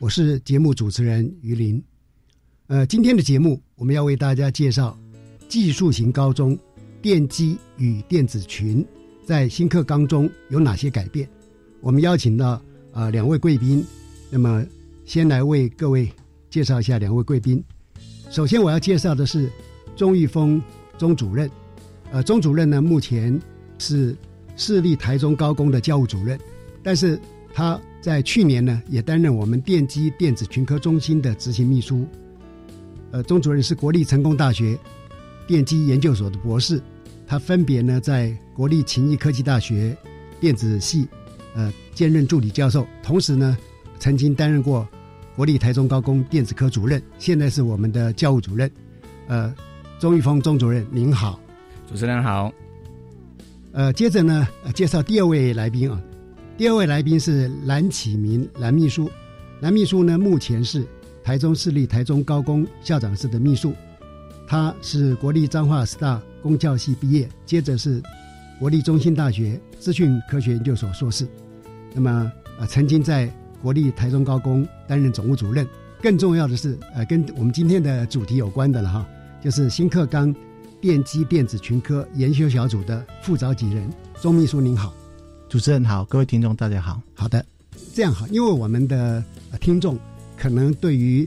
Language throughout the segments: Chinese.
我是节目主持人于林。呃，今天的节目我们要为大家介绍技术型高中电机与电子群在新课纲中有哪些改变。我们邀请到。呃，两位贵宾，那么先来为各位介绍一下两位贵宾。首先我要介绍的是钟玉峰钟主任，呃，钟主任呢目前是市立台中高工的教务主任，但是他在去年呢也担任我们电机电子群科中心的执行秘书。呃，钟主任是国立成功大学电机研究所的博士，他分别呢在国立勤益科技大学电子系。呃，兼任助理教授，同时呢，曾经担任过国立台中高工电子科主任，现在是我们的教务主任。呃，钟玉峰钟主任您好，主持人好。呃，接着呢，介绍第二位来宾啊，第二位来宾是蓝启明蓝秘书，蓝秘书呢目前是台中市立台中高工校长室的秘书，他是国立彰化师大工教系毕业，接着是国立中心大学资讯科学研究所硕士。那么，呃，曾经在国立台中高工担任总务主任。更重要的是，呃，跟我们今天的主题有关的了哈，就是新课纲电机电子群科研修小组的副召集人钟秘书，您好，主持人好，各位听众大家好。好的，这样好，因为我们的听众可能对于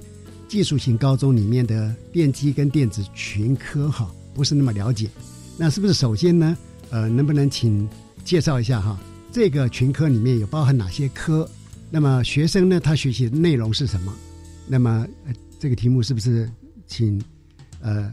技术型高中里面的电机跟电子群科哈不是那么了解，那是不是首先呢，呃，能不能请介绍一下哈？这个群科里面有包含哪些科？那么学生呢？他学习的内容是什么？那么这个题目是不是请呃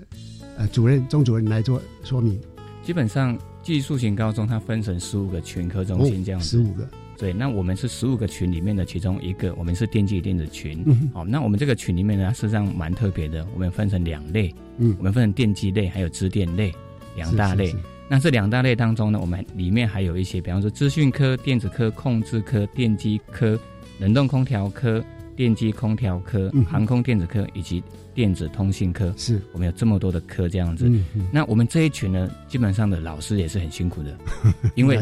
呃主任钟主任来做说明？基本上技术型高中它分成十五个群科中心这样子，十五个。对，那我们是十五个群里面的其中一个，我们是电机电子群。好，那我们这个群里面呢，事实上蛮特别的，我们分成两类，嗯，我们分成电机类还有支电类两大类。那这两大类当中呢，我们里面还有一些，比方说资讯科、电子科、控制科、电机科、冷冻空调科、电机空调科、航空电子科以及电子通信科。是我们有这么多的科这样子。那我们这一群呢，基本上的老师也是很辛苦的，因为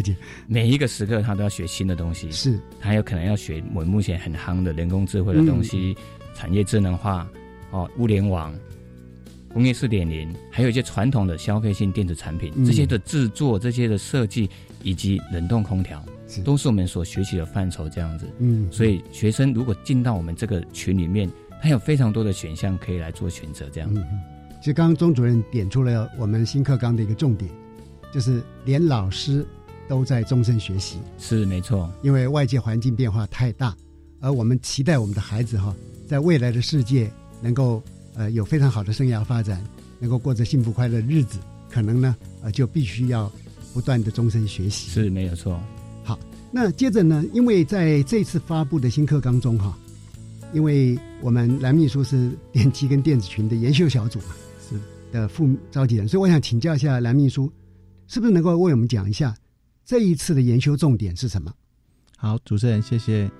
每一个时刻他都要学新的东西。是，他有可能要学我们目前很夯的人工智慧的东西、产业智能化、哦物联网。工业四点零，还有一些传统的消费性电子产品，这些的制作、这些的设计以及冷冻空调，都是我们所学习的范畴。这样子，嗯，所以学生如果进到我们这个群里面，他有非常多的选项可以来做选择。这样，其实刚刚钟主任点出了我们新课纲的一个重点，就是连老师都在终身学习。是没错，因为外界环境变化太大，而我们期待我们的孩子哈，在未来的世界能够。呃，有非常好的生涯发展，能够过着幸福快乐的日子，可能呢，呃，就必须要不断的终身学习。是没有错。好，那接着呢，因为在这次发布的新课纲中哈，因为我们蓝秘书是电机跟电子群的研修小组嘛，是，的副召集人，所以我想请教一下蓝秘书，是不是能够为我们讲一下这一次的研修重点是什么？好，主持人，谢谢。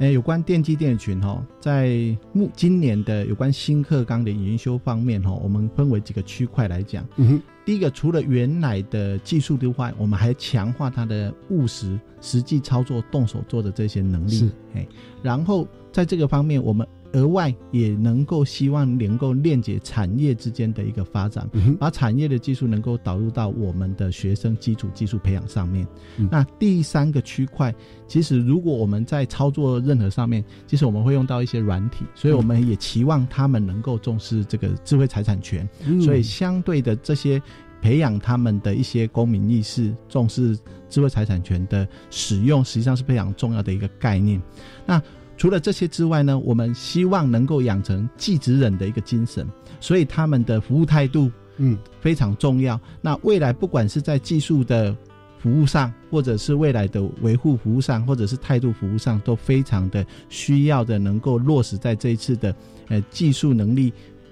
诶，有关电机电群哈，在目今年的有关新课纲的研修方面哈，我们分为几个区块来讲。嗯哼，第一个，除了原来的技术之外，我们还强化它的务实、实际操作、动手做的这些能力。是，哎，然后在这个方面，我们。额外也能够希望能够链接产业之间的一个发展，把产业的技术能够导入到我们的学生基础技术培养上面。那第三个区块，其实如果我们在操作任何上面，其实我们会用到一些软体，所以我们也期望他们能够重视这个智慧财产权。所以相对的这些培养他们的一些公民意识，重视智慧财产权的使用，实际上是非常重要的一个概念。那除了这些之外呢，我们希望能够养成继职人的一个精神，所以他们的服务态度，嗯，非常重要。那未来不管是在技术的服务上，或者是未来的维护服务上，或者是态度服务上，都非常的需要的，能够落实在这一次的呃技术能力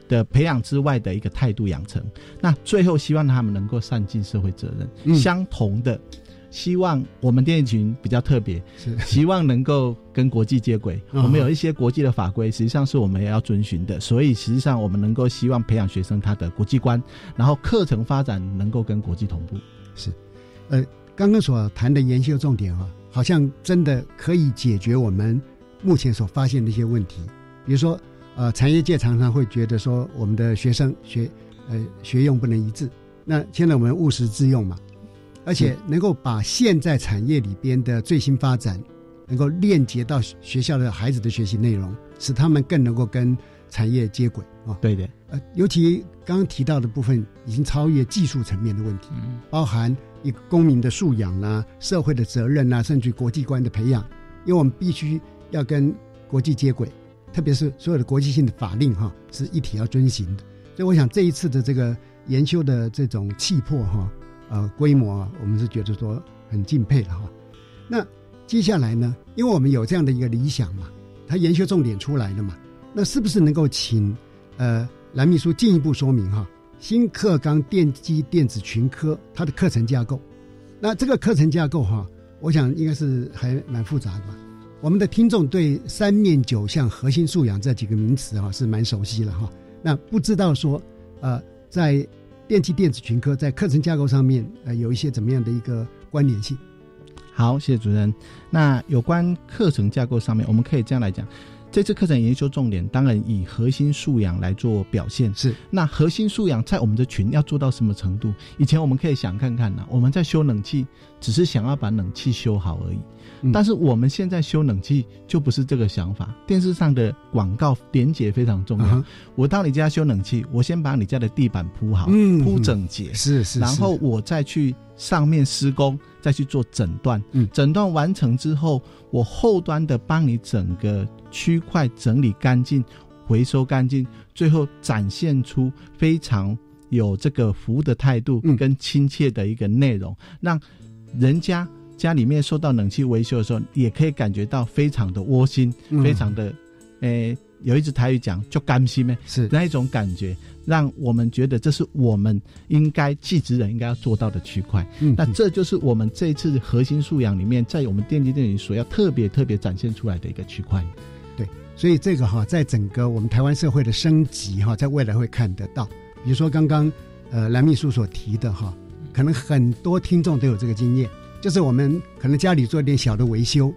的培养之外的一个态度养成。那最后希望他们能够善尽社会责任，相同的。希望我们电影群比较特别，是希望能够跟国际接轨。我们有一些国际的法规，实际上是我们也要遵循的。所以实际上我们能够希望培养学生他的国际观，然后课程发展能够跟国际同步。是，呃，刚刚所谈的研究重点啊，好像真的可以解决我们目前所发现的一些问题。比如说，呃，产业界常常会觉得说，我们的学生学呃学用不能一致。那现在我们务实自用嘛。而且能够把现在产业里边的最新发展，能够链接到学校的孩子的学习内容，使他们更能够跟产业接轨啊。对的，呃，尤其刚刚提到的部分，已经超越技术层面的问题，包含一个公民的素养啊、社会的责任啊，甚至国际观的培养。因为我们必须要跟国际接轨，特别是所有的国际性的法令哈，是一体要遵循的。所以，我想这一次的这个研修的这种气魄哈。呃，规模，我们是觉得说很敬佩的哈。那接下来呢，因为我们有这样的一个理想嘛，他研修重点出来了嘛，那是不是能够请呃蓝秘书进一步说明哈？新课纲电机电子群科它的课程架构，那这个课程架构哈，我想应该是还蛮复杂的吧。我们的听众对三面九项核心素养这几个名词哈是蛮熟悉了哈。那不知道说呃在。电气电子群科在课程架构上面，呃，有一些怎么样的一个关联性？好，谢谢主任。那有关课程架构上面，我们可以这样来讲。这次课程研究重点当然以核心素养来做表现。是，那核心素养在我们的群要做到什么程度？以前我们可以想看看呢，我们在修冷气，只是想要把冷气修好而已。但是我们现在修冷气就不是这个想法。电视上的广告连接非常重要。我到你家修冷气，我先把你家的地板铺好，铺整洁，是是，然后我再去上面施工，再去做诊断。嗯，诊断完成之后，我后端的帮你整个。区块整理干净，回收干净，最后展现出非常有这个服务的态度跟亲切的一个内容，让人家家里面受到冷气维修的时候，也可以感觉到非常的窝心，非常的，诶，有一只台语讲就甘心咩，是那一种感觉，让我们觉得这是我们应该继职人应该要做到的区块。那这就是我们这次核心素养里面，在我们电机电影所要特别特别展现出来的一个区块。所以这个哈，在整个我们台湾社会的升级哈，在未来会看得到。比如说刚刚呃蓝秘书所提的哈，可能很多听众都有这个经验，就是我们可能家里做一点小的维修，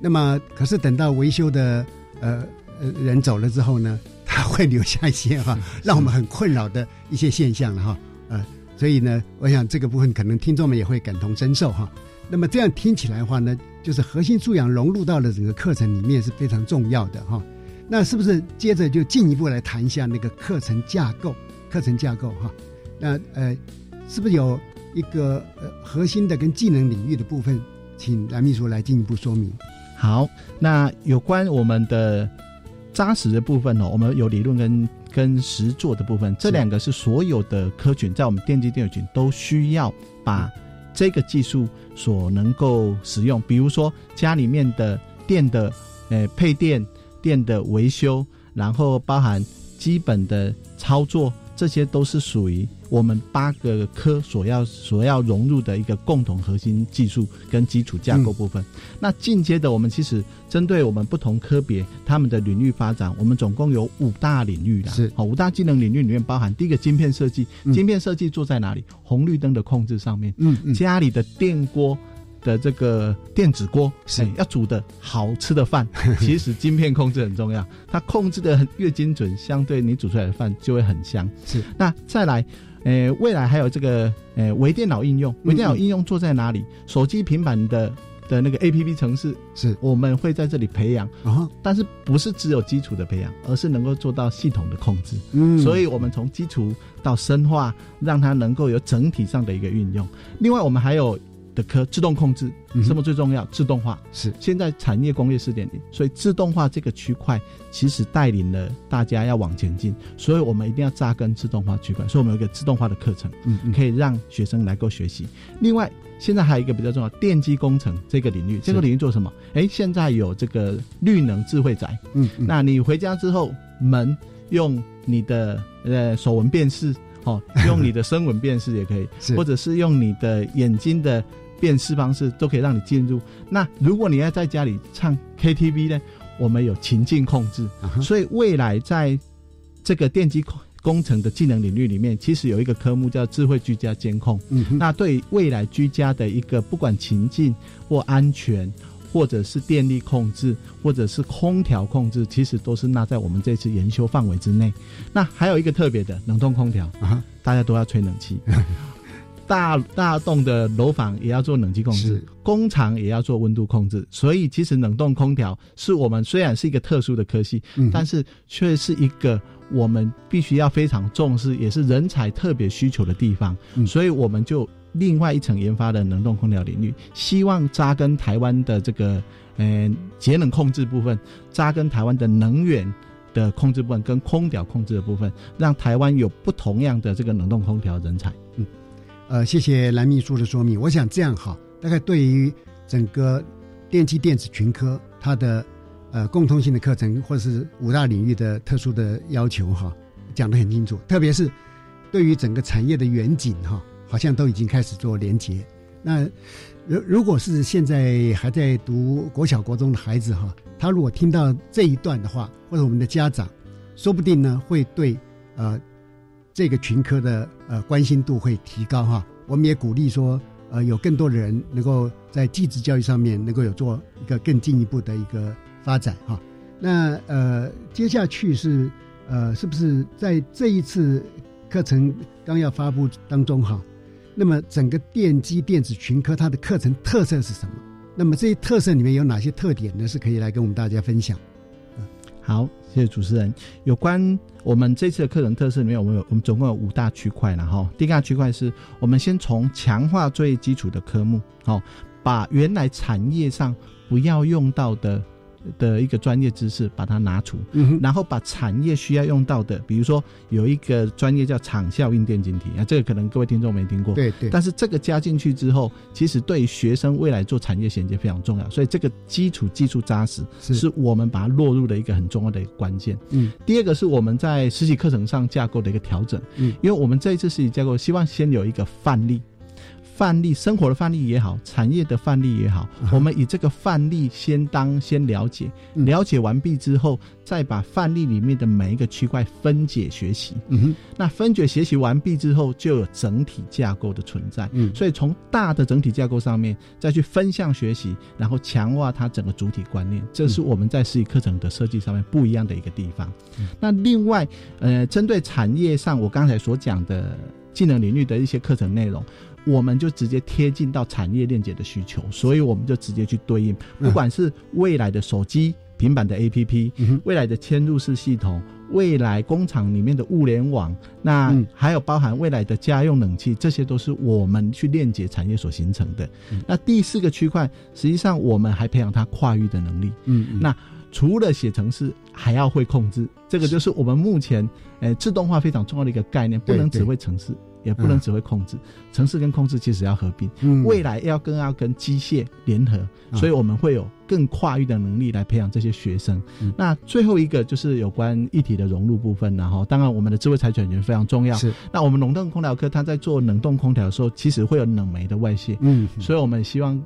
那么可是等到维修的呃呃人走了之后呢，他会留下一些哈，让我们很困扰的一些现象了哈。呃，所以呢，我想这个部分可能听众们也会感同身受哈。那么这样听起来的话呢？就是核心素养融入到了整个课程里面是非常重要的哈，那是不是接着就进一步来谈一下那个课程架构？课程架构哈，那呃，是不是有一个呃核心的跟技能领域的部分，请蓝秘书来进一步说明？好，那有关我们的扎实的部分哦，我们有理论跟跟实做的部分，这两个是所有的科群在我们电机电子群都需要把。这个技术所能够使用，比如说家里面的电的，呃，配电、电的维修，然后包含基本的操作、这些都是属于我们八个科所要所要融入的一个共同核心技术跟基础架构部分。那进阶的，我们其实针对我们不同科别他们的领域发展，我们总共有五大领域啦。是好，五大技能领域里面包含第一个晶片设计，晶片设计做在哪里？红绿灯的控制上面。嗯嗯，家里的电锅。的这个电子锅是要煮的好吃的饭，其实晶片控制很重要。它控制的很越精准，相对你煮出来的饭就会很香。是那再来，呃，未来还有这个呃微电脑应用，微电脑应用做在哪里？手机、平板的的那个 A P P 城市，是我们会在这里培养啊，但是不是只有基础的培养，而是能够做到系统的控制。嗯，所以我们从基础到深化，让它能够有整体上的一个运用。另外，我们还有。的科自动控制，什么最重要？自动化是现在产业工业四点零，所以自动化这个区块其实带领了大家要往前进，所以我们一定要扎根自动化区块，所以我们有一个自动化的课程，嗯，可以让学生来够学习。另外，现在还有一个比较重要，电机工程这个领域，这个领域做什么？哎，现在有这个绿能智慧宅，嗯，那你回家之后门用你的呃手纹辨识。哦，用你的声纹辨识也可以，或者是用你的眼睛的辨识方式，都可以让你进入。那如果你要在家里唱 KTV 呢？我们有情境控制，所以未来在这个电机工工程的技能领域里面，其实有一个科目叫智慧居家监控。嗯，那对未来居家的一个不管情境或安全。或者是电力控制，或者是空调控制，其实都是纳在我们这次研修范围之内。那还有一个特别的冷冻空调啊，大家都要吹冷气，大大栋的楼房也要做冷气控制，工厂也要做温度控制。所以其实冷冻空调是我们虽然是一个特殊的科系，但是却是一个我们必须要非常重视，也是人才特别需求的地方。所以我们就。另外一层研发的冷冻空调领域，希望扎根台湾的这个呃节能控制部分，扎根台湾的能源的控制部分跟空调控制的部分，让台湾有不同样的这个冷冻空调人才。嗯，呃，谢谢蓝秘书的说明。我想这样哈，大概对于整个电气电子群科它的呃共通性的课程，或者是五大领域的特殊的要求哈，讲得很清楚。特别是对于整个产业的远景哈。好像都已经开始做连接。那如如果是现在还在读国小国中的孩子哈，他如果听到这一段的话，或者我们的家长，说不定呢会对呃这个群科的呃关心度会提高哈。我们也鼓励说，呃有更多的人能够在继职教育上面能够有做一个更进一步的一个发展哈。那呃接下去是呃是不是在这一次课程刚要发布当中哈？那么整个电机电子群科它的课程特色是什么？那么这些特色里面有哪些特点呢？是可以来跟我们大家分享。好，谢谢主持人。有关我们这次的课程特色里面，我们有我们总共有五大区块了哈。第一个区块是我们先从强化最基础的科目，好，把原来产业上不要用到的。的一个专业知识，把它拿出，然后把产业需要用到的，比如说有一个专业叫场效应电晶体啊，这个可能各位听众没听过，对对。但是这个加进去之后，其实对学生未来做产业衔接非常重要，所以这个基础技术扎实，是我们把它落入的一个很重要的一个关键。嗯。第二个是我们在实习课程上架构的一个调整，嗯，因为我们这一次实习架构，希望先有一个范例。范例生活的范例也好，产业的范例也好，我们以这个范例先当先了解，了解完毕之后，再把范例里面的每一个区块分解学习。嗯哼，那分解学习完毕之后，就有整体架构的存在。嗯，所以从大的整体架构上面再去分项学习，然后强化它整个主体观念，这是我们在实体课程的设计上面不一样的一个地方。那另外，呃，针对产业上我刚才所讲的技能领域的一些课程内容。我们就直接贴近到产业链接的需求，所以我们就直接去对应，不管是未来的手机、平板的 APP，未来的嵌入式系统，未来工厂里面的物联网，那还有包含未来的家用冷气，这些都是我们去链接产业所形成的。那第四个区块，实际上我们还培养它跨域的能力。嗯，那除了写程式，还要会控制，这个就是我们目前诶自动化非常重要的一个概念，不能只会程式。也不能只会控制。城市跟控制其实要合并，未来要更要跟机械联合，所以我们会有更跨域的能力来培养这些学生。那最后一个就是有关一体的融入部分，然后当然我们的智慧财产权非常重要。是，那我们冷冻空调科它在做冷冻空调的时候，其实会有冷媒的外泄，嗯，所以我们希望，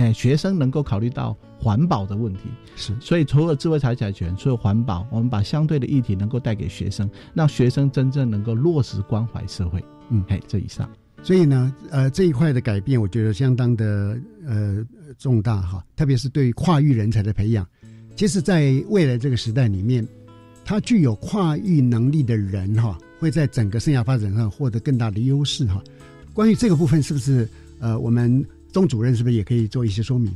哎，学生能够考虑到。环保的问题是，所以除了智慧财产权，除了环保，我们把相对的议题能够带给学生，让学生真正能够落实关怀社会。嗯，哎，这以上，所以呢，呃，这一块的改变，我觉得相当的呃重大哈，特别是对于跨域人才的培养。其实，在未来这个时代里面，他具有跨域能力的人哈，会在整个生涯发展上获得更大的优势哈。关于这个部分，是不是呃，我们钟主任是不是也可以做一些说明？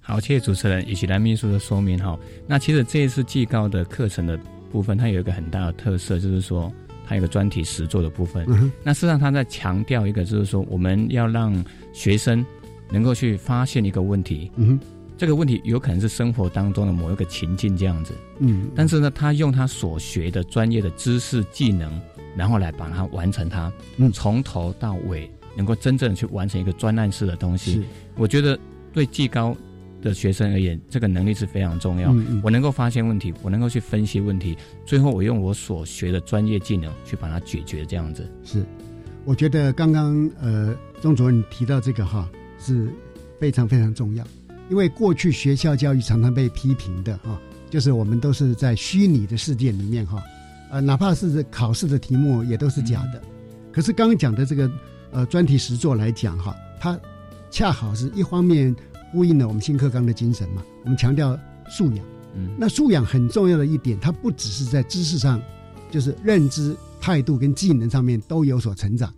好，谢谢主持人以及蓝秘书的说明哈。那其实这一次技高的课程的部分，它有一个很大的特色，就是说它有个专题实作的部分。嗯那事实上，他在强调一个，就是说我们要让学生能够去发现一个问题。嗯，这个问题有可能是生活当中的某一个情境这样子。嗯，但是呢，他用他所学的专业的知识技能，然后来把它完成它。嗯，从头到尾能够真正去完成一个专案式的东西。我觉得对技高。的学生而言，这个能力是非常重要。我能够发现问题，我能够去分析问题，最后我用我所学的专业技能去把它解决。这样子是，我觉得刚刚呃钟主任提到这个哈是非常非常重要，因为过去学校教育常常被批评的哈，就是我们都是在虚拟的世界里面哈，呃哪怕是考试的题目也都是假的。可是刚刚讲的这个呃专题实作来讲哈，它恰好是一方面。呼应了我们新课纲的精神嘛？我们强调素养，嗯，那素养很重要的一点，它不只是在知识上，就是认知、态度跟技能上面都有所成长，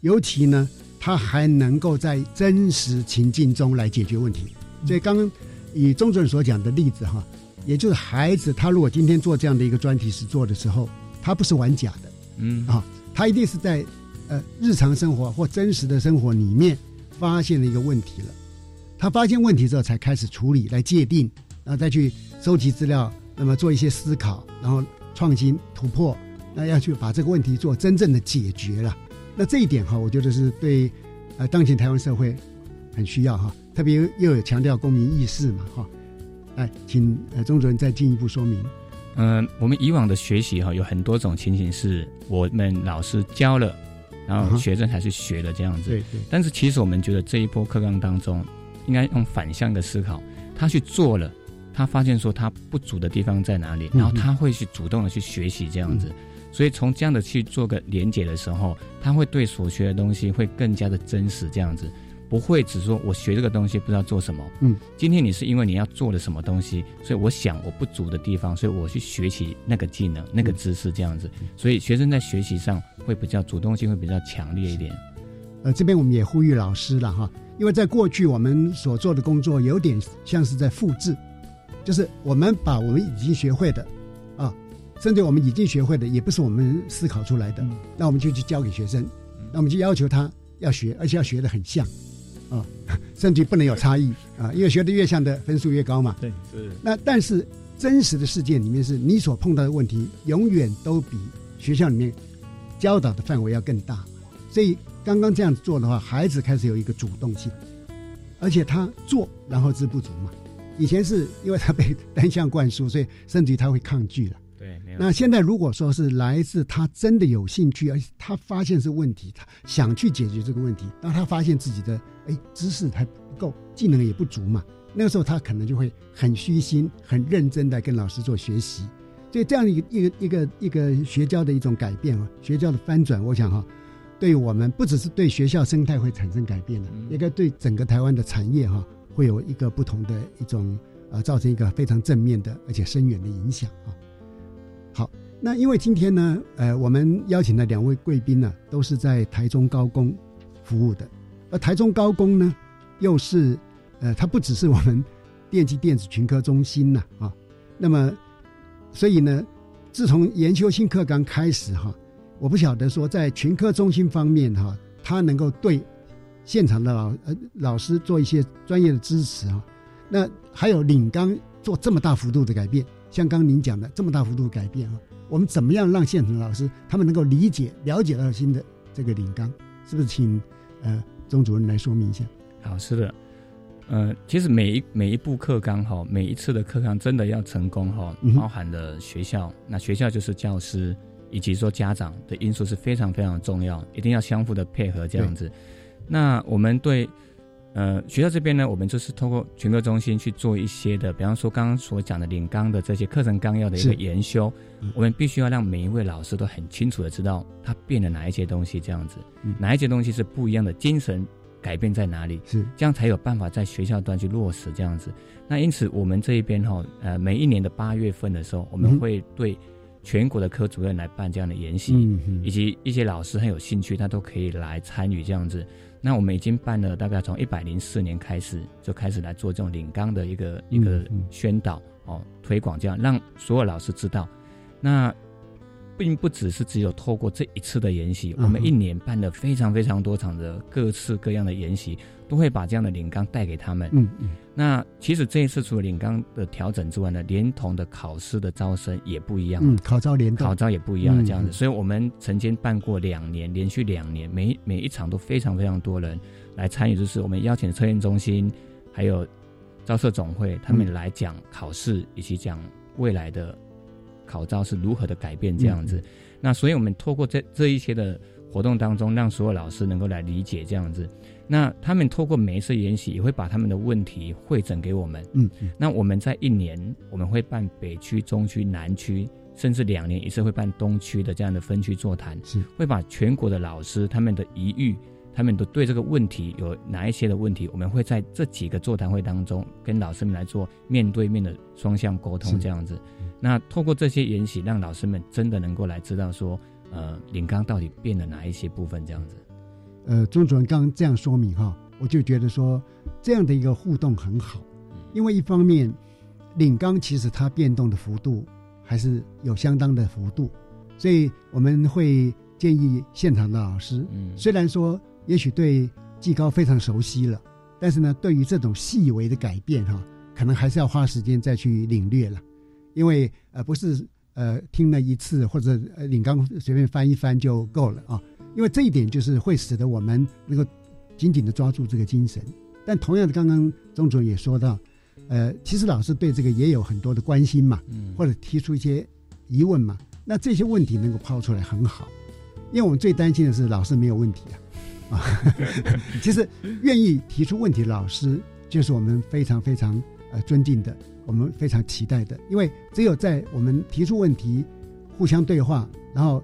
尤其呢，它还能够在真实情境中来解决问题。所以刚刚以钟主任所讲的例子哈，也就是孩子他如果今天做这样的一个专题实做的时候，他不是玩假的，嗯啊，他一定是在呃日常生活或真实的生活里面发现了一个问题了。他发现问题之后，才开始处理、来界定，然后再去收集资料，那么做一些思考，然后创新突破，那要去把这个问题做真正的解决了。那这一点哈，我觉得是对呃当前台湾社会很需要哈，特别又有强调公民意识嘛哈。哎，请呃钟主任再进一步说明。嗯，我们以往的学习哈，有很多种情形是我们老师教了，然后学生才是学的这样子。对对。但是其实我们觉得这一波课纲当中。应该用反向的思考，他去做了，他发现说他不足的地方在哪里，然后他会去主动的去学习这样子，所以从这样的去做个连结的时候，他会对所学的东西会更加的真实这样子，不会只说我学这个东西不知道做什么。嗯，今天你是因为你要做了什么东西，所以我想我不足的地方，所以我去学习那个技能、那个知识这样子，所以学生在学习上会比较主动性会比较强烈一点。呃，这边我们也呼吁老师了哈。因为在过去我们所做的工作有点像是在复制，就是我们把我们已经学会的，啊，甚至我们已经学会的也不是我们思考出来的，那我们就去教给学生，那我们就要求他要学，而且要学的很像，啊，甚至不能有差异啊，因为学的越像的分数越高嘛。对，是。那但是真实的世界里面是你所碰到的问题永远都比学校里面教导的范围要更大，所以。刚刚这样做的话，孩子开始有一个主动性，而且他做然后知不足嘛。以前是因为他被单向灌输，所以甚至于他会抗拒了。对，那现在如果说是来自他真的有兴趣，而且他发现是问题，他想去解决这个问题，当他发现自己的哎知识还不够，技能也不足嘛，那个时候他可能就会很虚心、很认真的跟老师做学习。所以这样一个一个一个一个学教的一种改变啊，学教的翻转，我想哈。对我们不只是对学校生态会产生改变的，应该对整个台湾的产业哈会有一个不同的一种呃，造成一个非常正面的而且深远的影响啊。好，那因为今天呢，呃，我们邀请的两位贵宾呢，都是在台中高工服务的，而台中高工呢，又是呃，它不只是我们电机电子群科中心呐啊，那么所以呢，自从研修新课纲开始哈。我不晓得说，在群科中心方面哈，他能够对现场的老呃老师做一些专业的支持啊。那还有领纲做这么大幅度的改变，像刚您讲的这么大幅度改变啊，我们怎么样让现场老师他们能够理解、了解到新的这个领纲？是不是请呃钟主任来说明一下？好，是的，呃，其实每一每一部课纲哈，每一次的课纲真的要成功哈，包含了学校，那学校就是教师以及说家长的因素是非常非常重要，一定要相互的配合这样子。那我们对。呃，学校这边呢，我们就是通过群科中心去做一些的，比方说刚刚所讲的领纲的这些课程纲要的一个研修，我们必须要让每一位老师都很清楚的知道他变了哪一些东西，这样子，哪一些东西是不一样的，精神改变在哪里，是。这样才有办法在学校端去落实这样子。那因此我们这一边哈，呃，每一年的八月份的时候，我们会对全国的科主任来办这样的研习，以及一些老师很有兴趣，他都可以来参与这样子。那我们已经办了，大概从一百零四年开始就开始来做这种领纲的一个一个宣导哦推广，这样让所有老师知道。那并不只是只有透过这一次的研习，我们一年办了非常非常多场的各式各样的研习。都会把这样的领纲带给他们。嗯嗯。那其实这一次除了领纲的调整之外呢，连同的考试的招生也不一样。嗯，考招连考招也不一样了，这样子。所以我们曾经办过两年，连续两年，每每一场都非常非常多人来参与。就是我们邀请测验中心，还有招社总会，他们来讲考试，以及讲未来的考招是如何的改变这样子。那所以我们透过这这一些的活动当中，让所有老师能够来理解这样子。那他们透过每一次研习，也会把他们的问题会诊给我们。嗯，那我们在一年，我们会办北区、中区、南区，甚至两年一次会办东区的这样的分区座谈，是会把全国的老师他们的疑虑，他们都对这个问题有哪一些的问题，我们会在这几个座谈会当中跟老师们来做面对面的双向沟通，这样子。那透过这些研习，让老师们真的能够来知道说，呃，领纲到底变了哪一些部分，这样子。呃，钟主任刚刚这样说明哈，我就觉得说这样的一个互动很好，因为一方面领纲其实它变动的幅度还是有相当的幅度，所以我们会建议现场的老师，虽然说也许对技高非常熟悉了，但是呢，对于这种细微的改变哈，可能还是要花时间再去领略了，因为呃不是呃听了一次或者领纲随便翻一翻就够了啊。因为这一点就是会使得我们能够紧紧的抓住这个精神，但同样的，刚刚钟主任也说到，呃，其实老师对这个也有很多的关心嘛，或者提出一些疑问嘛，那这些问题能够抛出来很好，因为我们最担心的是老师没有问题啊，啊，其实愿意提出问题的老师就是我们非常非常呃尊敬的，我们非常期待的，因为只有在我们提出问题，互相对话，然后。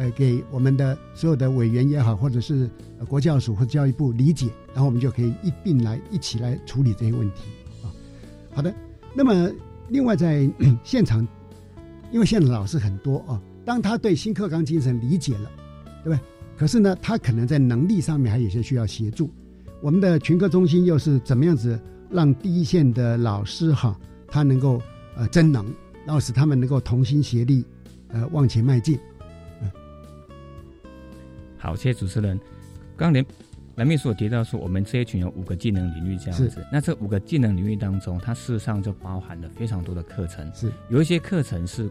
呃，给我们的所有的委员也好，或者是国教署或教育部理解，然后我们就可以一并来一起来处理这些问题啊。好的，那么另外在现场，因为现场老师很多啊，当他对新课纲精神理解了，对不对？可是呢，他可能在能力上面还有些需要协助。我们的群科中心又是怎么样子让第一线的老师哈，他能够呃增能，然后使他们能够同心协力呃往前迈进。好，谢谢主持人。刚连蓝秘书有提到说，我们这一群有五个技能领域这样子。那这五个技能领域当中，它事实上就包含了非常多的课程。是有一些课程是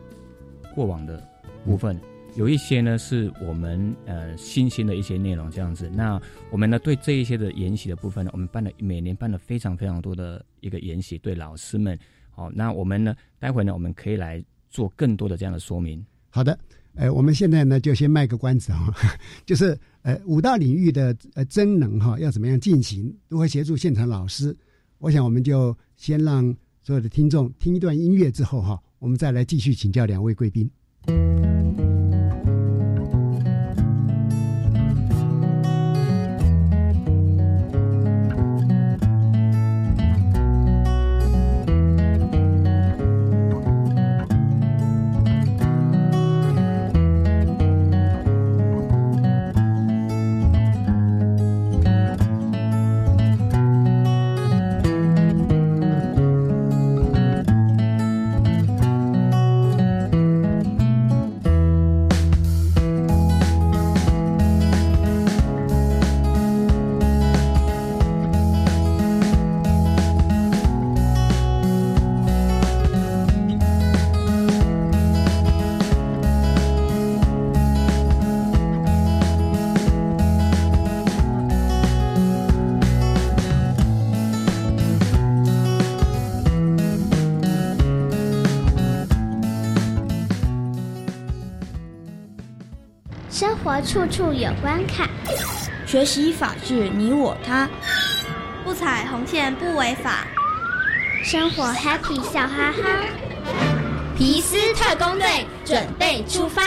过往的部分，有一些呢是我们呃新兴的一些内容这样子。那我们呢对这一些的研习的部分呢，我们办了每年办了非常非常多的一个研习，对老师们。好，那我们呢待会呢我们可以来做更多的这样的说明。好的。呃，我们现在呢就先卖个关子哈，就是呃五大领域的呃真能哈要怎么样进行，如何协助现场老师，我想我们就先让所有的听众听一段音乐之后哈，我们再来继续请教两位贵宾。活处处有关卡，学习法治你我他，不踩红线不违法，生活 happy 笑哈哈。皮斯特工队准备出发。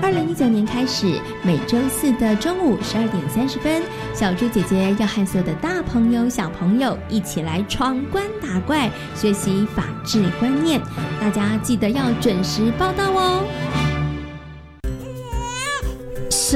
二零一九年开始，每周四的中午十二点三十分，小猪姐姐要和所有的大朋友、小朋友一起来闯关打怪，学习法治观念。大家记得要准时报到哦。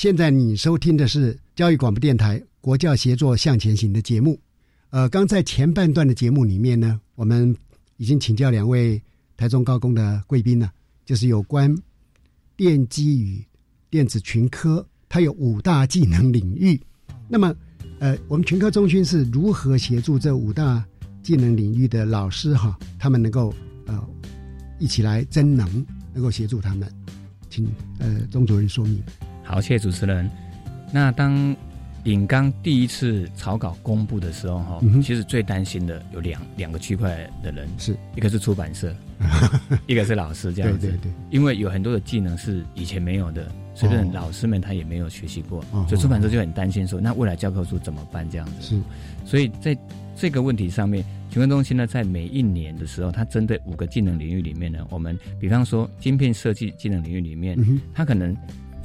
现在你收听的是教育广播电台国教协作向前行的节目。呃，刚在前半段的节目里面呢，我们已经请教两位台中高工的贵宾了，就是有关电机与电子群科，它有五大技能领域。那么，呃，我们群科中心是如何协助这五大技能领域的老师哈，他们能够呃一起来增能，能够协助他们。请呃钟主任说明。好，谢谢主持人。那当尹刚第一次草稿公布的时候，哈，其实最担心的有两两个区块的人，是一个是出版社，一个是老师，这样子。对对对。因为有很多的技能是以前没有的，所以老师们他也没有学习过，所以出版社就很担心说，那未来教科书怎么办？这样子。是。所以在这个问题上面。群科中心呢，在每一年的时候，它针对五个技能领域里面呢，我们比方说晶片设计技能领域里面，它可能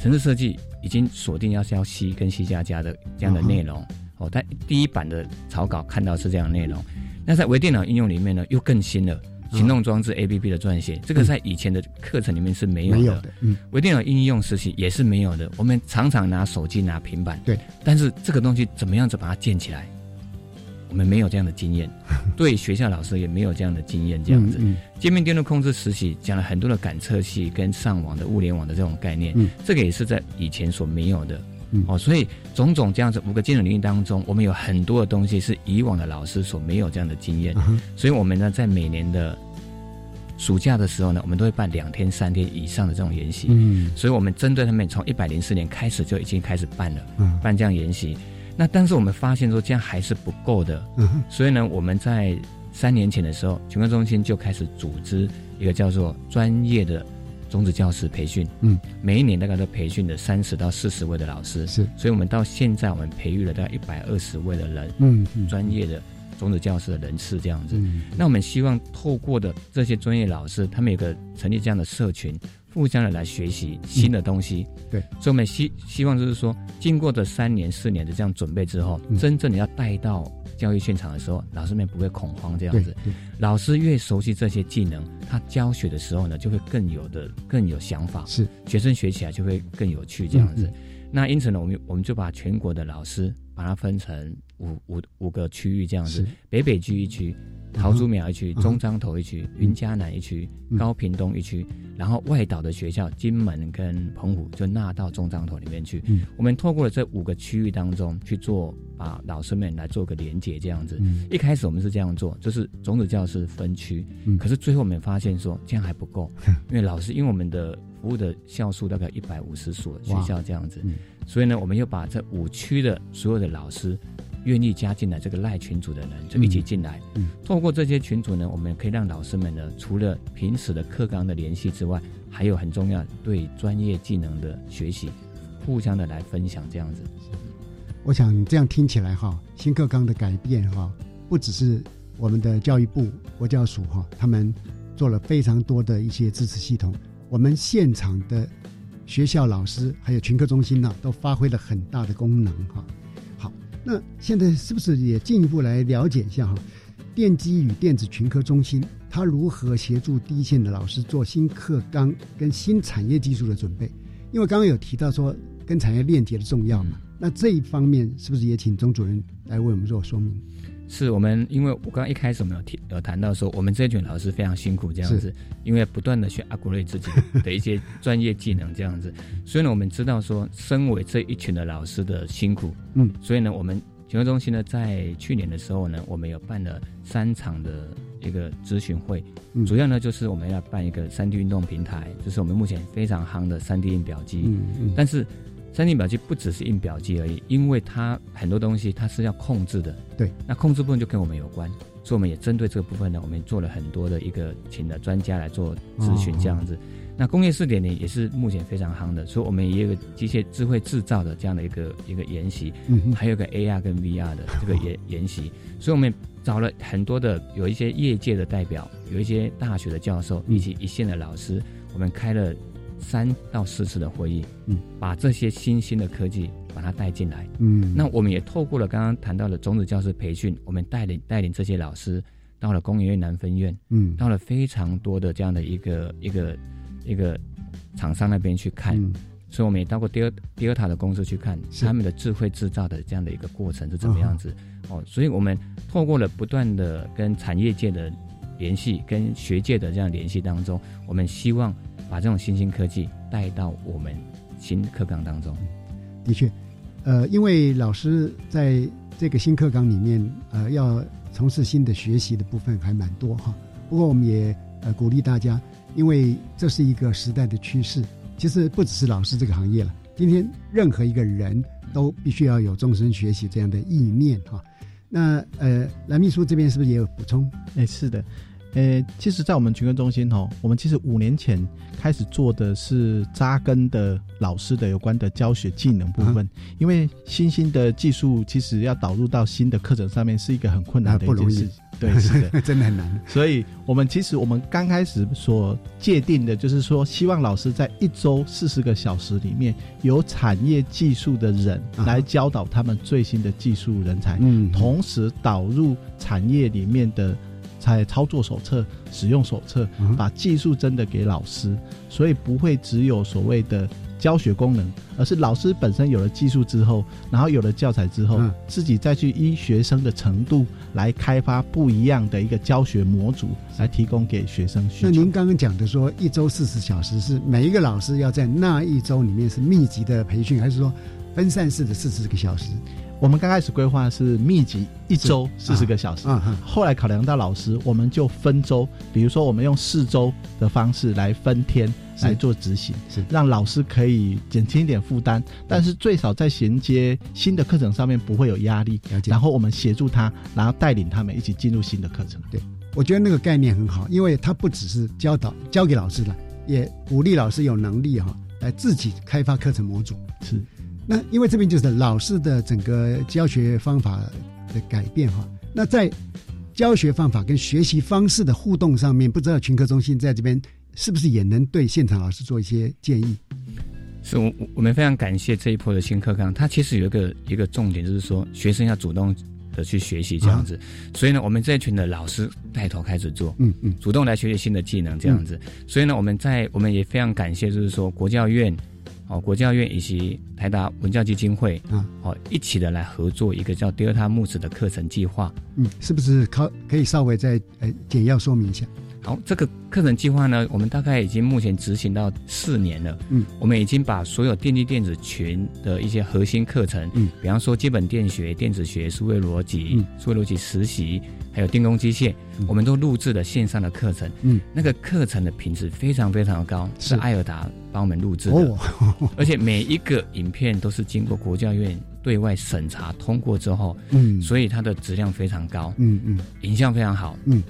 城市设计已经锁定要是要 C 跟 C 加加的这样的内容哦。在第一版的草稿看到是这样的内容，那在微电脑应用里面呢，又更新了行动装置 APP 的撰写，这个在以前的课程里面是没有的。嗯，微电脑应用实习也是没有的。我们常常拿手机拿平板，对，但是这个东西怎么样子把它建起来？我们没有这样的经验，对学校老师也没有这样的经验。这样子，界面电路控制实习讲了很多的感测器跟上网的物联网的这种概念，这个也是在以前所没有的。哦，所以种种这样子五个技能领域当中，我们有很多的东西是以往的老师所没有这样的经验。所以，我们呢在每年的暑假的时候呢，我们都会办两天、三天以上的这种研习。嗯，所以我们针对他们从一百零四年开始就已经开始办了，办这样研习。那但是我们发现说这样还是不够的，嗯所以呢，我们在三年前的时候，全科中心就开始组织一个叫做专业的种子教师培训。嗯，每一年大概都培训的三十到四十位的老师。是，所以我们到现在我们培育了大概一百二十位的人。嗯，专业的种子教师的人次这样子。那我们希望透过的这些专业老师，他们有个成立这样的社群。互相的来学习新的东西，对，所以我们希希望就是说，经过这三年四年的这样准备之后，真正的要带到教育现场的时候，老师们不会恐慌这样子。老师越熟悉这些技能，他教学的时候呢，就会更有的更有想法，是。学生学起来就会更有趣这样子。那因此呢，我们我们就把全国的老师把它分成五五五个区域这样子，北北区一区。桃竹苗一区、中彰投一区、云嘉南一区、高屏东一区，然后外岛的学校金门跟澎湖就纳到中彰投里面去。我们透过了这五个区域当中去做，把老师们来做个连接，这样子。一开始我们是这样做，就是种子教师分区，可是最后我们发现说这样还不够，因为老师因为我们的服务的校数大概一百五十所学校这样子，所以呢，我们又把这五区的所有的老师。愿意加进来这个赖群组的人就一起进来，透过这些群组呢，我们可以让老师们呢，除了平时的课纲的联系之外，还有很重要对专业技能的学习，互相的来分享这样子。我想这样听起来哈，新课纲的改变哈，不只是我们的教育部国教署哈，他们做了非常多的一些支持系统，我们现场的学校老师还有群课中心呢，都发挥了很大的功能哈。那现在是不是也进一步来了解一下哈？电机与电子群科中心它如何协助第一线的老师做新课纲跟新产业技术的准备？因为刚刚有提到说跟产业链接的重要嘛，那这一方面是不是也请钟主任来为我们做说明？是我们，因为我刚刚一开始我们有提有谈到说，我们这群老师非常辛苦这样子，因为不断的去 upgrade 自己的一些专业技能这样子，所以呢，我们知道说，身为这一群的老师的辛苦，嗯，所以呢，我们群科中心呢，在去年的时候呢，我们有办了三场的一个咨询会，主要呢就是我们要办一个三 D 运动平台，就是我们目前非常夯的三 D 印表机，嗯嗯，但是。三 D 表机不只是印表机而已，因为它很多东西它是要控制的。对，那控制部分就跟我们有关，所以我们也针对这个部分呢，我们做了很多的一个请的专家来做咨询这样子。那工业四点零也是目前非常夯的，所以我们也有个机械智慧制造的这样的一个一个研习，嗯，还有个 AR 跟 VR 的这个研研习，所以我们找了很多的有一些业界的代表，有一些大学的教授以及一线的老师，我们开了。三到四次的会议，嗯，把这些新兴的科技把它带进来，嗯，那我们也透过了刚刚谈到的种子教师培训，我们带领带领这些老师到了工研院南分院，嗯，到了非常多的这样的一个一个一个厂商那边去看，所以我们也到过第二第二塔的公司去看他们的智慧制造的这样的一个过程是怎么样子，哦，所以我们透过了不断的跟产业界的联系，跟学界的这样联系当中，我们希望。把这种新兴科技带到我们新课纲当中，的确，呃，因为老师在这个新课纲里面，呃，要从事新的学习的部分还蛮多哈。不过我们也呃鼓励大家，因为这是一个时代的趋势。其实不只是老师这个行业了，今天任何一个人都必须要有终身学习这样的意念哈。那呃，蓝秘书这边是不是也有补充？哎，是的。呃，其实，在我们群科中心哦，我们其实五年前开始做的是扎根的老师的有关的教学技能部分，因为新兴的技术其实要导入到新的课程上面是一个很困难的一件事，对，是的，真的很难。所以，我们其实我们刚开始所界定的就是说，希望老师在一周四十个小时里面，有产业技术的人来教导他们最新的技术人才，嗯，同时导入产业里面的。才操作手册、使用手册，把技术真的给老师，所以不会只有所谓的教学功能，而是老师本身有了技术之后，然后有了教材之后，自己再去依学生的程度来开发不一样的一个教学模组，来提供给学生。那您刚刚讲的说一周四十小时，是每一个老师要在那一周里面是密集的培训，还是说分散式的四十个小时？我们刚开始规划是密集一周四十个小时，后来考量到老师，我们就分周，比如说我们用四周的方式来分天来做执行，是让老师可以减轻一点负担，但是最少在衔接新的课程上面不会有压力。然后我们协助他，然后带领他们一起进入新的课程。对，我觉得那个概念很好，因为他不只是教导教给老师了，也鼓励老师有能力哈来自己开发课程模组。是。那因为这边就是老师的整个教学方法的改变哈，那在教学方法跟学习方式的互动上面，不知道群科中心在这边是不是也能对现场老师做一些建议？是我我们非常感谢这一波的新课纲，它其实有一个一个重点，就是说学生要主动的去学习这样子，所以呢，我们这一群的老师带头开始做，嗯嗯，主动来学习新的技能这样子，所以呢，我们在我们也非常感谢，就是说国教院。哦，国教院以及台达文教基金会，啊，哦，一起的来合作一个叫 Delta 木子的课程计划。嗯，是不是可可以稍微再呃简要说明一下？好，这个课程计划呢，我们大概已经目前执行到四年了。嗯，我们已经把所有电机电子群的一些核心课程，嗯，比方说基本电学、电子学、数位逻辑、数位逻辑实习，还有电工机械，我们都录制了线上的课程。嗯，那个课程的品质非常非常的高，是艾尔达帮我们录制的，而且每一个影片都是经过国教院对外审查通过之后，嗯，所以它的质量非常高。嗯嗯，影像非常好。嗯。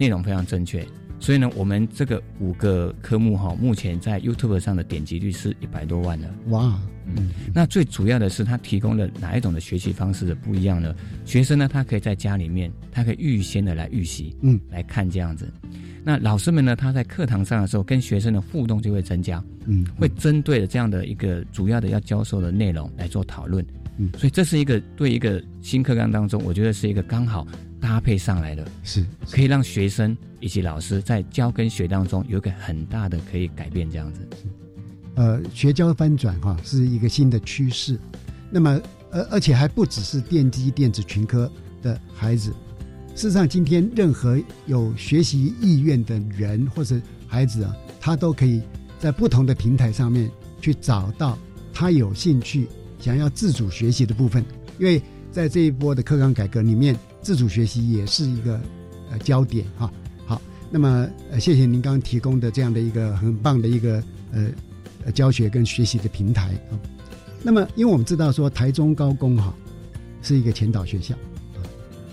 内容非常正确，所以呢，我们这个五个科目哈，目前在 YouTube 上的点击率是一百多万了。哇，嗯，那最主要的是它提供了哪一种的学习方式的不一样呢？学生呢，他可以在家里面，他可以预先的来预习，嗯，来看这样子。那老师们呢，他在课堂上的时候跟学生的互动就会增加，嗯，会针对的这样的一个主要的要教授的内容来做讨论，嗯，所以这是一个对一个新课纲当中，我觉得是一个刚好。搭配上来的，是可以让学生以及老师在教跟学当中有一个很大的可以改变这样子。呃，学教翻转哈是一个新的趋势。那么，而而且还不只是电机电子群科的孩子，事实上，今天任何有学习意愿的人或者孩子啊，他都可以在不同的平台上面去找到他有兴趣想要自主学习的部分，因为在这一波的课纲改革里面。自主学习也是一个呃焦点哈。好，那么呃谢谢您刚刚提供的这样的一个很棒的一个呃教学跟学习的平台啊。那么因为我们知道说台中高工哈是一个前导学校啊，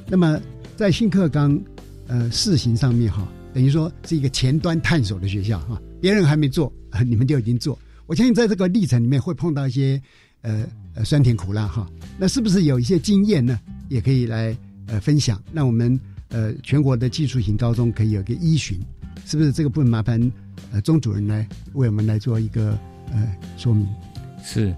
那么在新课纲呃试行上面哈，等于说是一个前端探索的学校哈，别人还没做，你们就已经做。我相信在这个历程里面会碰到一些呃酸甜苦辣哈。那是不是有一些经验呢？也可以来。呃，分享让我们呃全国的技术型高中可以有个依循，是不是这个部分麻烦呃钟主任来为我们来做一个呃说明？是，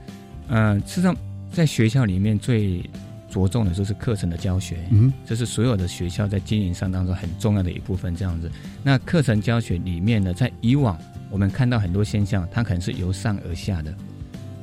呃，事实上在学校里面最着重的就是课程的教学，嗯，这是所有的学校在经营上当中很重要的一部分。这样子，那课程教学里面呢，在以往我们看到很多现象，它可能是由上而下的，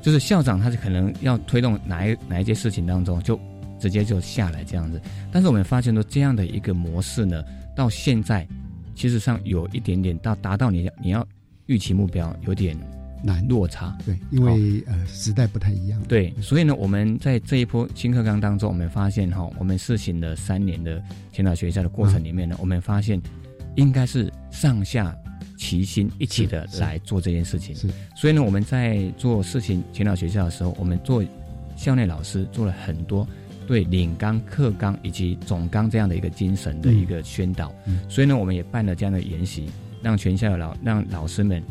就是校长他是可能要推动哪一哪一件事情当中就。直接就下来这样子，但是我们发现说这样的一个模式呢，到现在其实上有一点点到达到你你要预期目标有点难落差。对，因为呃时代不太一样。对，所以呢，我们在这一波新课纲当中，我们发现哈，我们试行了三年的前导学校的过程里面呢，我们发现应该是上下齐心一起的来做这件事情。是，所以呢，我们在做事情前导学校的时候，我们做校内老师做了很多。对领纲、课纲以及总纲这样的一个精神的一个宣导，所以呢，我们也办了这样的研习，让全校的老让老师们，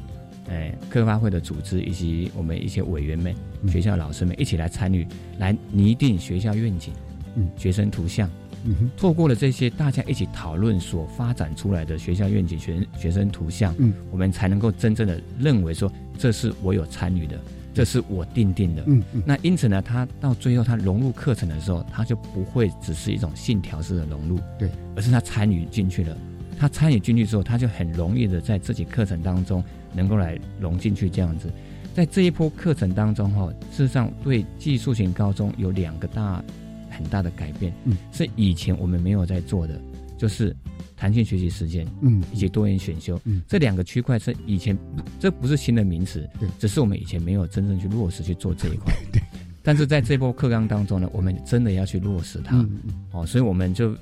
哎，课发会的组织以及我们一些委员们、学校老师们一起来参与，来拟定学校愿景、嗯，学生图像，嗯哼，透过了这些大家一起讨论所发展出来的学校愿景、学学生图像，嗯，我们才能够真正的认为说，这是我有参与的。这是我定定的，嗯嗯，那因此呢，他到最后他融入课程的时候，他就不会只是一种信条式的融入，对，而是他参与进去了。他参与进去之后，他就很容易的在自己课程当中能够来融进去这样子。在这一波课程当中哈，事实上对技术型高中有两个大很大的改变，嗯，是以前我们没有在做的，就是。弹性学习时间，嗯，以及多元选修，嗯，这两个区块是以前这不是新的名词，对，只是我们以前没有真正去落实去做这一块，对。但是在这波课纲当中呢，我们真的要去落实它，哦，所以我们就，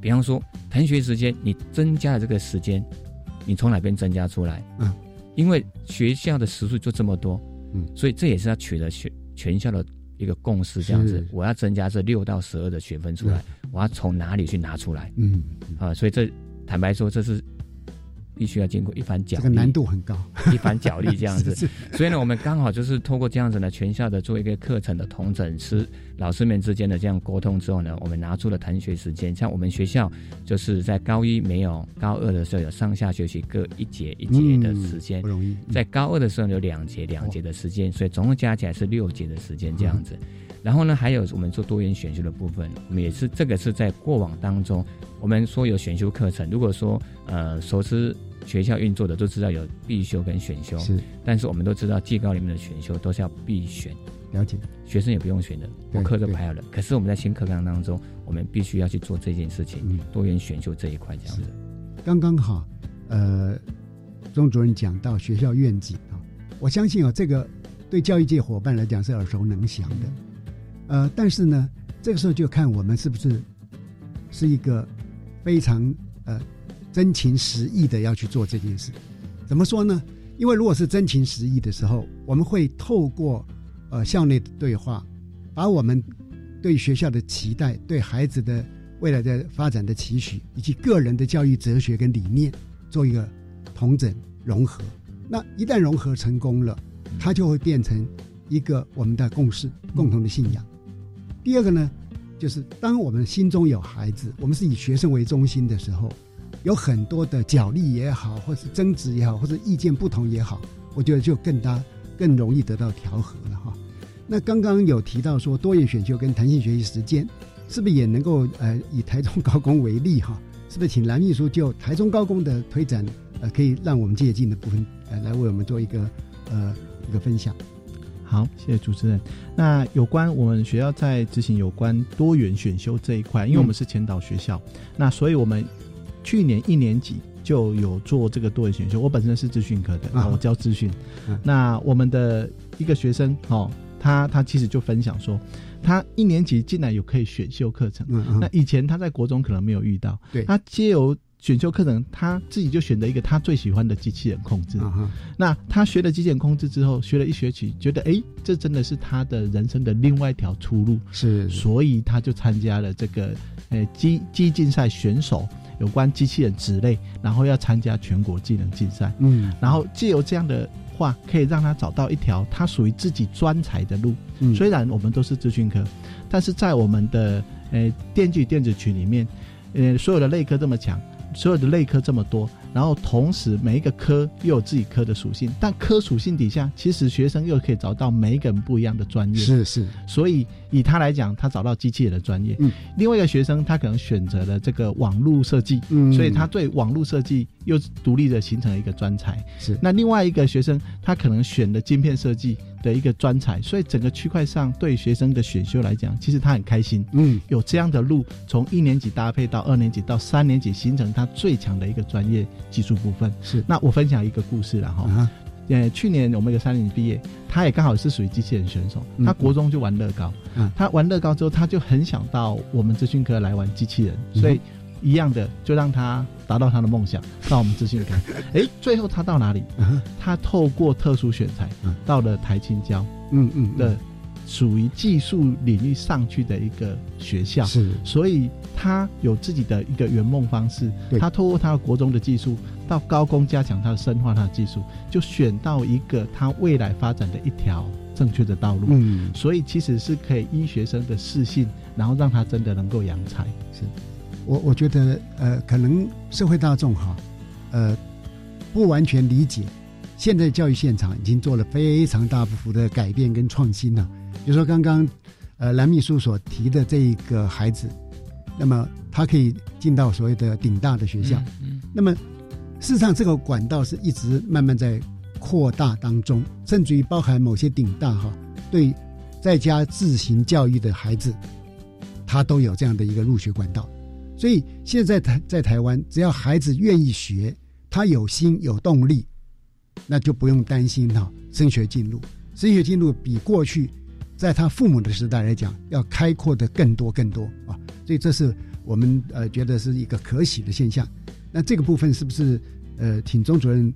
比方说弹学时间，你增加了这个时间，你从哪边增加出来？嗯，因为学校的时数就这么多，嗯，所以这也是要取得全全校的一个共识，这样子，我要增加这六到十二的学分出来，我要从哪里去拿出来？嗯，啊，所以这。坦白说，这是必须要经过一番角力，这个难度很高，一番角力这样子。所以呢，我们刚好就是透过这样子呢，全校的做一个课程的同整，师老师们之间的这样沟通之后呢，我们拿出了谈学时间。像我们学校就是在高一没有，高二的时候有上下学期各一节一节的时间，不容易。在高二的时候有两节两节的时间，所以总共加起来是六节的时间这样子。然后呢，还有我们做多元选修的部分，我们也是这个是在过往当中，我们说有选修课程。如果说呃熟知学校运作的都知道有必修跟选修，是。但是我们都知道技高里面的选修都是要必选，了解。学生也不用选的，我课都排好了。可是我们在新课纲当中，我们必须要去做这件事情，多元选修这一块这样子。刚刚好，呃，钟主任讲到学校愿景啊，我相信啊，这个对教育界伙伴来讲是耳熟能详的。呃，但是呢，这个时候就看我们是不是是一个非常呃真情实意的要去做这件事。怎么说呢？因为如果是真情实意的时候，我们会透过呃校内的对话，把我们对学校的期待、对孩子的未来的发展的期许，以及个人的教育哲学跟理念做一个同整融合。那一旦融合成功了，它就会变成一个我们的共识、共同的信仰。第二个呢，就是当我们心中有孩子，我们是以学生为中心的时候，有很多的角力也好，或是争执也好，或者意见不同也好，我觉得就更大、更容易得到调和了哈。那刚刚有提到说多元选修跟弹性学习时间，是不是也能够呃以台中高工为例哈？是不是请蓝秘书就台中高工的推展呃可以让我们借鉴的部分呃来为我们做一个呃一个分享？好，谢谢主持人。那有关我们学校在执行有关多元选修这一块，因为我们是前导学校，那所以我们去年一年级就有做这个多元选修。我本身是资讯科的，啊我教资讯。那我们的一个学生哦，他他其实就分享说，他一年级进来有可以选修课程。那以前他在国中可能没有遇到，对他皆由。选修课程，他自己就选择一个他最喜欢的机器人控制。那他学了机器人控制之后，学了一学期，觉得哎，这真的是他的人生的另外一条出路。是，所以他就参加了这个呃机机竞赛选手有关机器人之类，然后要参加全国技能竞赛。嗯，然后借由这样的话，可以让他找到一条他属于自己专才的路。虽然我们都是资讯科，但是在我们的呃电机电子群里面，呃所有的类科这么强。所有的内科这么多，然后同时每一个科又有自己科的属性，但科属性底下，其实学生又可以找到每一个人不一样的专业。是是，所以以他来讲，他找到机器人的专业。嗯，另外一个学生他可能选择了这个网络设计，嗯，所以他对网络设计又独立的形成了一个专才。是，那另外一个学生他可能选的晶片设计。的一个专才，所以整个区块上对学生的选修来讲，其实他很开心。嗯，有这样的路，从一年级搭配到二年级到三年级，形成他最强的一个专业技术部分。是，那我分享一个故事了哈。呃，去年我们一个三年级毕业，他也刚好是属于机器人选手。他国中就玩乐高，他玩乐高之后，他就很想到我们资讯科来玩机器人，所以。一样的，就让他达到他的梦想，到我们资讯科。哎，最后他到哪里？他透过特殊选材，到了台青交，嗯嗯的属于技术领域上去的一个学校。是，所以他有自己的一个圆梦方式。他透过他国中的技术，到高工加强他的深化他的技术，就选到一个他未来发展的一条正确的道路。嗯，所以其实是可以依学生的适性，然后让他真的能够扬才。是。我我觉得，呃，可能社会大众哈，呃，不完全理解，现在教育现场已经做了非常大幅的改变跟创新了。比如说刚刚，呃，蓝秘书所提的这一个孩子，那么他可以进到所谓的顶大的学校。嗯。那么，事实上这个管道是一直慢慢在扩大当中，甚至于包含某些顶大哈，对在家自行教育的孩子，他都有这样的一个入学管道。所以现在台在台湾，只要孩子愿意学，他有心有动力，那就不用担心哈升学进入。升学进入比过去在他父母的时代来讲，要开阔的更多更多啊。所以这是我们呃觉得是一个可喜的现象。那这个部分是不是呃，请钟主任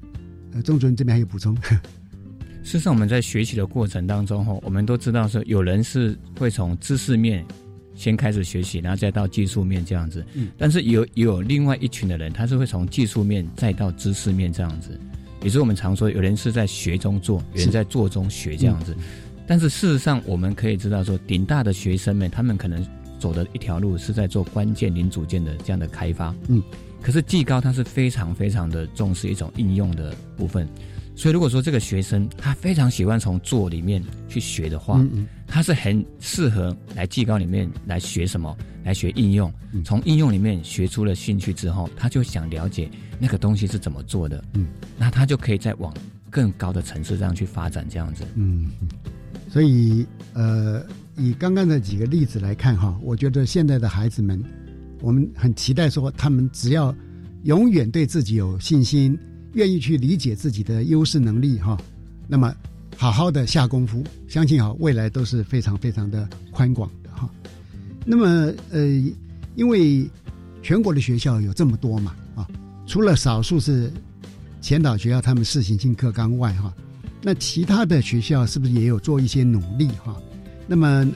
呃，钟主任这边还有补充？事实上，我们在学习的过程当中哈，我们都知道说，有人是会从知识面。先开始学习，然后再到技术面这样子。嗯，但是有有另外一群的人，他是会从技术面再到知识面这样子。也是我们常说，有人是在学中做，有人在做中学这样子。但是事实上，我们可以知道说，顶大的学生们，他们可能走的一条路是在做关键零组件的这样的开发。嗯，可是技高它是非常非常的重视一种应用的部分，所以如果说这个学生他非常喜欢从做里面去学的话，他是很适合来技高里面来学什么，来学应用。从应用里面学出了兴趣之后，他就想了解那个东西是怎么做的。嗯，那他就可以再往更高的层次这样去发展，这样子。嗯，所以呃，以刚刚的几个例子来看哈，我觉得现在的孩子们，我们很期待说，他们只要永远对自己有信心。愿意去理解自己的优势能力哈，那么好好的下功夫，相信哈未来都是非常非常的宽广的哈。那么呃，因为全国的学校有这么多嘛啊，除了少数是前导学校他们试行性课纲外哈，那其他的学校是不是也有做一些努力哈？那么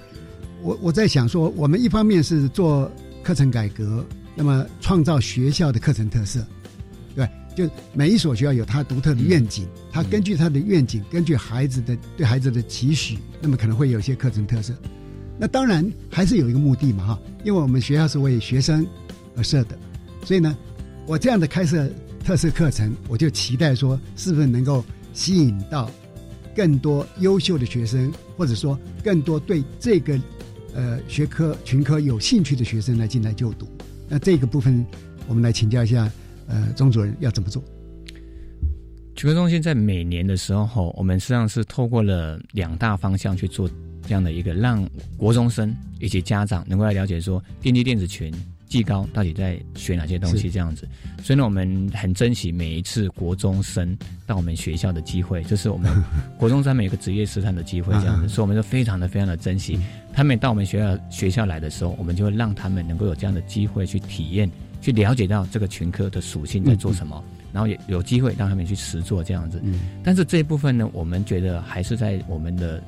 我我在想说，我们一方面是做课程改革，那么创造学校的课程特色。对就每一所学校有它独特的愿景，它根据它的愿景，根据孩子的对孩子的期许，那么可能会有一些课程特色。那当然还是有一个目的嘛，哈，因为我们学校是为学生而设的，所以呢，我这样的开设特色课程，我就期待说，是不是能够吸引到更多优秀的学生，或者说更多对这个呃学科群科有兴趣的学生来进来就读。那这个部分，我们来请教一下。呃，钟主任要怎么做？群科中心在每年的时候，我们实际上是透过了两大方向去做这样的一个，让国中生以及家长能够来了解说，电机电子群技高到底在学哪些东西这样子。所以呢，我们很珍惜每一次国中生到我们学校的机会，就是我们 国中生每个职业试探的机会这样子，所以我们就非常的非常的珍惜。他们到我们学校学校来的时候，我们就会让他们能够有这样的机会去体验。去了解到这个群科的属性在做什么，然后也有机会让他们去实做这样子。但是这一部分呢，我们觉得还是在我们的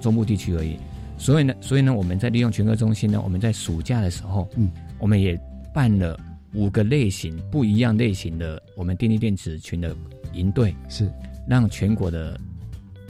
中部地区而已。所以呢，所以呢，我们在利用群科中心呢，我们在暑假的时候，嗯，我们也办了五个类型不一样类型的我们电力电子群的营队，是让全国的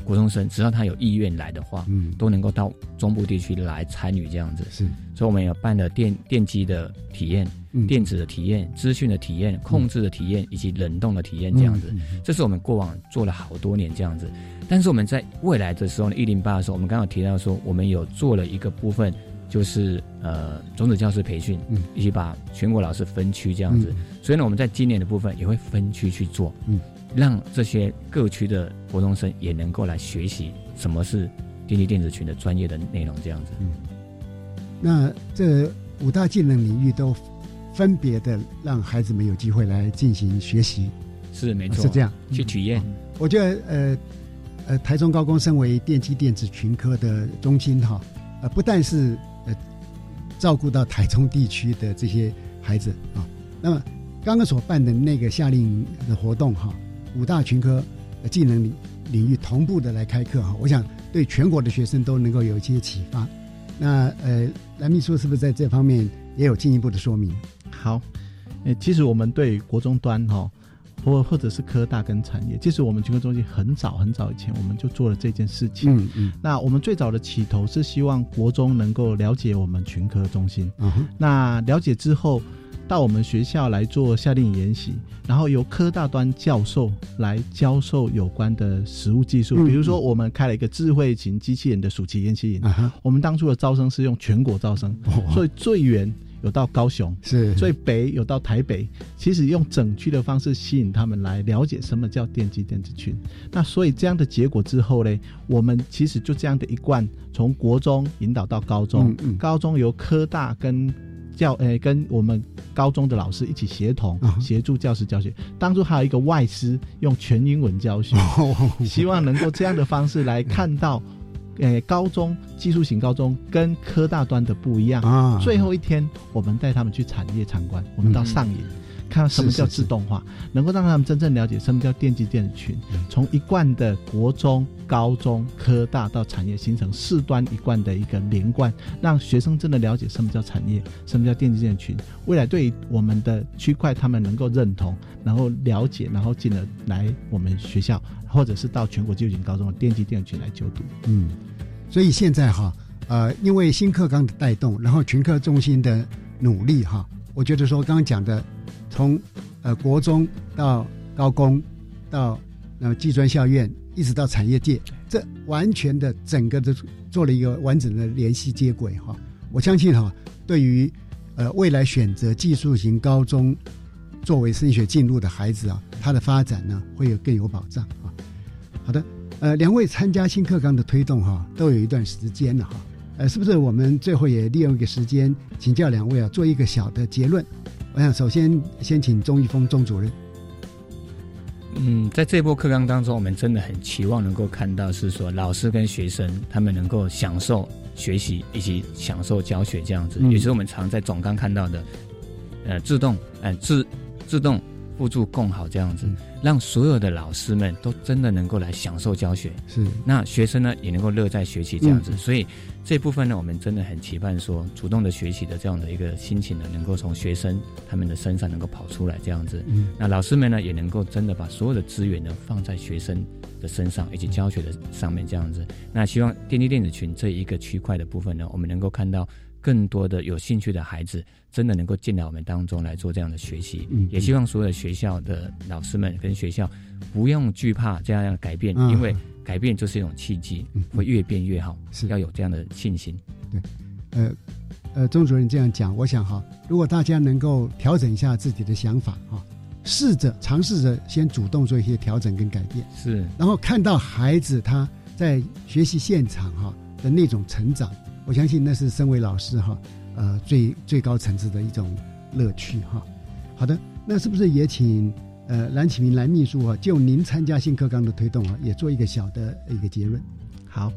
国中生只要他有意愿来的话，嗯，都能够到中部地区来参与这样子。是，所以我们也办了电电机的体验。电子的体验、资讯的体验、控制的体验以及冷冻的体验，这样子，这是我们过往做了好多年这样子。但是我们在未来的时候呢，一零八的时候，我们刚刚提到说，我们有做了一个部分，就是呃种子教师培训，嗯以及把全国老师分区这样子。所以呢，我们在今年的部分也会分区去做，嗯，让这些各区的国中生也能够来学习什么是电力电子群的专业的内容这样子。嗯，那这五大技能领域都。分别的让孩子们有机会来进行学习，是没错，是这样去体验。我觉得呃呃，台中高工身为电机电子群科的中心哈，呃，不但是呃照顾到台中地区的这些孩子啊，那么刚刚所办的那个夏令的活动哈，五大群科技能领领域同步的来开课哈，我想对全国的学生都能够有一些启发。那呃，蓝秘书是不是在这方面也有进一步的说明？好，诶，其实我们对国中端哈，或或者是科大跟产业，其实我们群科中心很早很早以前我们就做了这件事情。嗯嗯。那我们最早的起头是希望国中能够了解我们群科中心。那了解之后，到我们学校来做夏令营研习，然后由科大端教授来教授有关的实物技术。比如说，我们开了一个智慧型机器人的暑期研习营。我们当初的招生是用全国招生，所以最远。有到高雄，是最北有到台北，其实用整区的方式吸引他们来了解什么叫电机电子群。那所以这样的结果之后呢，我们其实就这样的一贯，从国中引导到高中，高中由科大跟教诶跟我们高中的老师一起协同协助教师教学。当初还有一个外师用全英文教学，希望能够这样的方式来看到。诶，高中技术型高中跟科大端的不一样啊。最后一天，我们带他们去产业参观，我们到上影。看到什么叫自动化，能够让他们真正了解什么叫电机电子群。从一贯的国中、高中、科大到产业，形成四端一贯的一个连贯，让学生真的了解什么叫产业，什么叫电机电子群。未来对于我们的区块，他们能够认同，然后了解，然后进而来我们学校，或者是到全国就近高中的电机电子群来就读。嗯，所以现在哈，呃，因为新课纲的带动，然后群课中心的努力哈，我觉得说刚刚讲的。从呃国中到高工，到那么技专校院一直到产业界，这完全的整个的做了一个完整的联系接轨哈。我相信哈，对于呃未来选择技术型高中作为升学进入的孩子啊，他的发展呢会有更有保障啊。好的，呃，两位参加新课纲的推动哈，都有一段时间了哈。呃，是不是我们最后也利用一个时间请教两位啊，做一个小的结论？我想首先先请钟玉峰钟主任。嗯，在这波课纲当中，我们真的很期望能够看到是说老师跟学生他们能够享受学习以及享受教学这样子，也是我们常在总纲看到的，呃，自动，呃，自自动。互助共好这样子，让所有的老师们都真的能够来享受教学，是那学生呢也能够乐在学习这样子，所以这部分呢，我们真的很期盼说，主动的学习的这样的一个心情呢，能够从学生他们的身上能够跑出来这样子。嗯，那老师们呢，也能够真的把所有的资源呢放在学生的身上以及教学的上面这样子。那希望电力电子群这一个区块的部分呢，我们能够看到。更多的有兴趣的孩子，真的能够进来我们当中来做这样的学习。嗯，也希望所有的学校的老师们跟学校不用惧怕这样的改变，因为改变就是一种契机，会越变越好。是要有这样的信心。对，呃呃，钟主任这样讲，我想哈，如果大家能够调整一下自己的想法哈，试着尝试着先主动做一些调整跟改变，是，然后看到孩子他在学习现场哈的那种成长。我相信那是身为老师哈，呃，最最高层次的一种乐趣哈。好的，那是不是也请呃蓝启明蓝秘书啊，就您参加新课纲的推动啊，也做一个小的一个结论？好，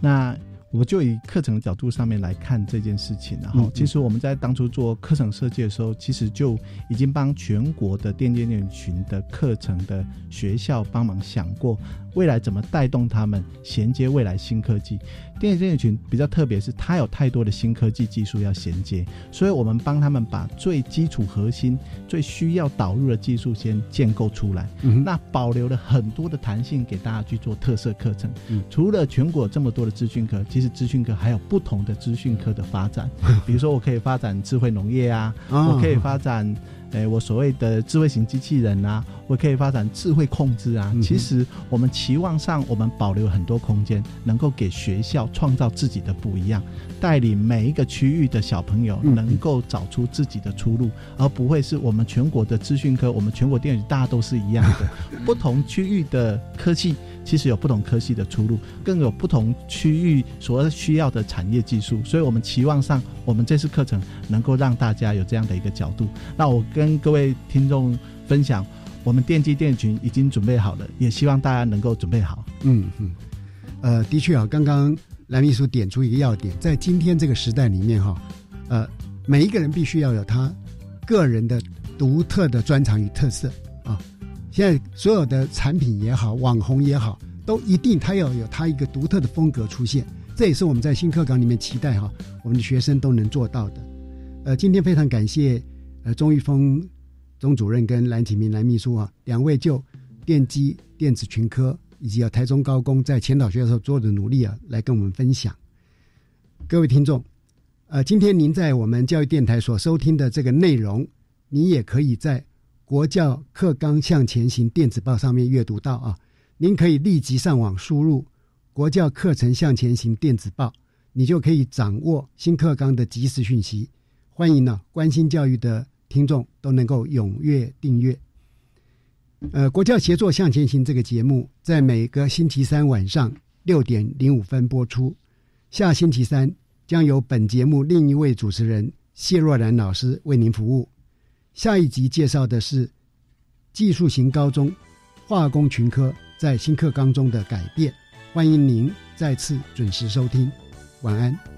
那。我就以课程的角度上面来看这件事情，然后其实我们在当初做课程设计的时候，其实就已经帮全国的电电电群的课程的学校帮忙想过，未来怎么带动他们衔接未来新科技。电电电群比较特别，是它有太多的新科技技术要衔接，所以我们帮他们把最基础核心、最需要导入的技术先建构出来，那保留了很多的弹性给大家去做特色课程。除了全国这么多的资讯科，其实资讯科还有不同的资讯科的发展，比如说我可以发展智慧农业啊，我可以发展。哎，我所谓的智慧型机器人啊，我可以发展智慧控制啊。其实我们期望上，我们保留很多空间，能够给学校创造自己的不一样，带领每一个区域的小朋友能够找出自己的出路，而不会是我们全国的资讯科，我们全国电影大家都是一样的，不同区域的科技。其实有不同科系的出路，更有不同区域所需要的产业技术，所以我们期望上，我们这次课程能够让大家有这样的一个角度。那我跟各位听众分享，我们电机电群已经准备好了，也希望大家能够准备好。嗯嗯，呃，的确啊，刚刚蓝秘书点出一个要点，在今天这个时代里面哈，呃，每一个人必须要有他个人的独特的专长与特色啊。现在所有的产品也好，网红也好，都一定他要有他一个独特的风格出现。这也是我们在新课纲里面期待哈，我们的学生都能做到的。呃，今天非常感谢钟玉峰钟主任跟蓝启明蓝秘书啊两位就电机电子群科以及啊台中高工在前导学校做的努力啊来跟我们分享。各位听众，呃，今天您在我们教育电台所收听的这个内容，你也可以在。国教课纲向前行电子报上面阅读到啊，您可以立即上网输入“国教课程向前行电子报”，你就可以掌握新课纲的即时讯息。欢迎呢，关心教育的听众都能够踊跃订阅。呃，国教协作向前行这个节目在每个星期三晚上六点零五分播出，下星期三将由本节目另一位主持人谢若兰老师为您服务。下一集介绍的是技术型高中化工群科在新课纲中的改变，欢迎您再次准时收听，晚安。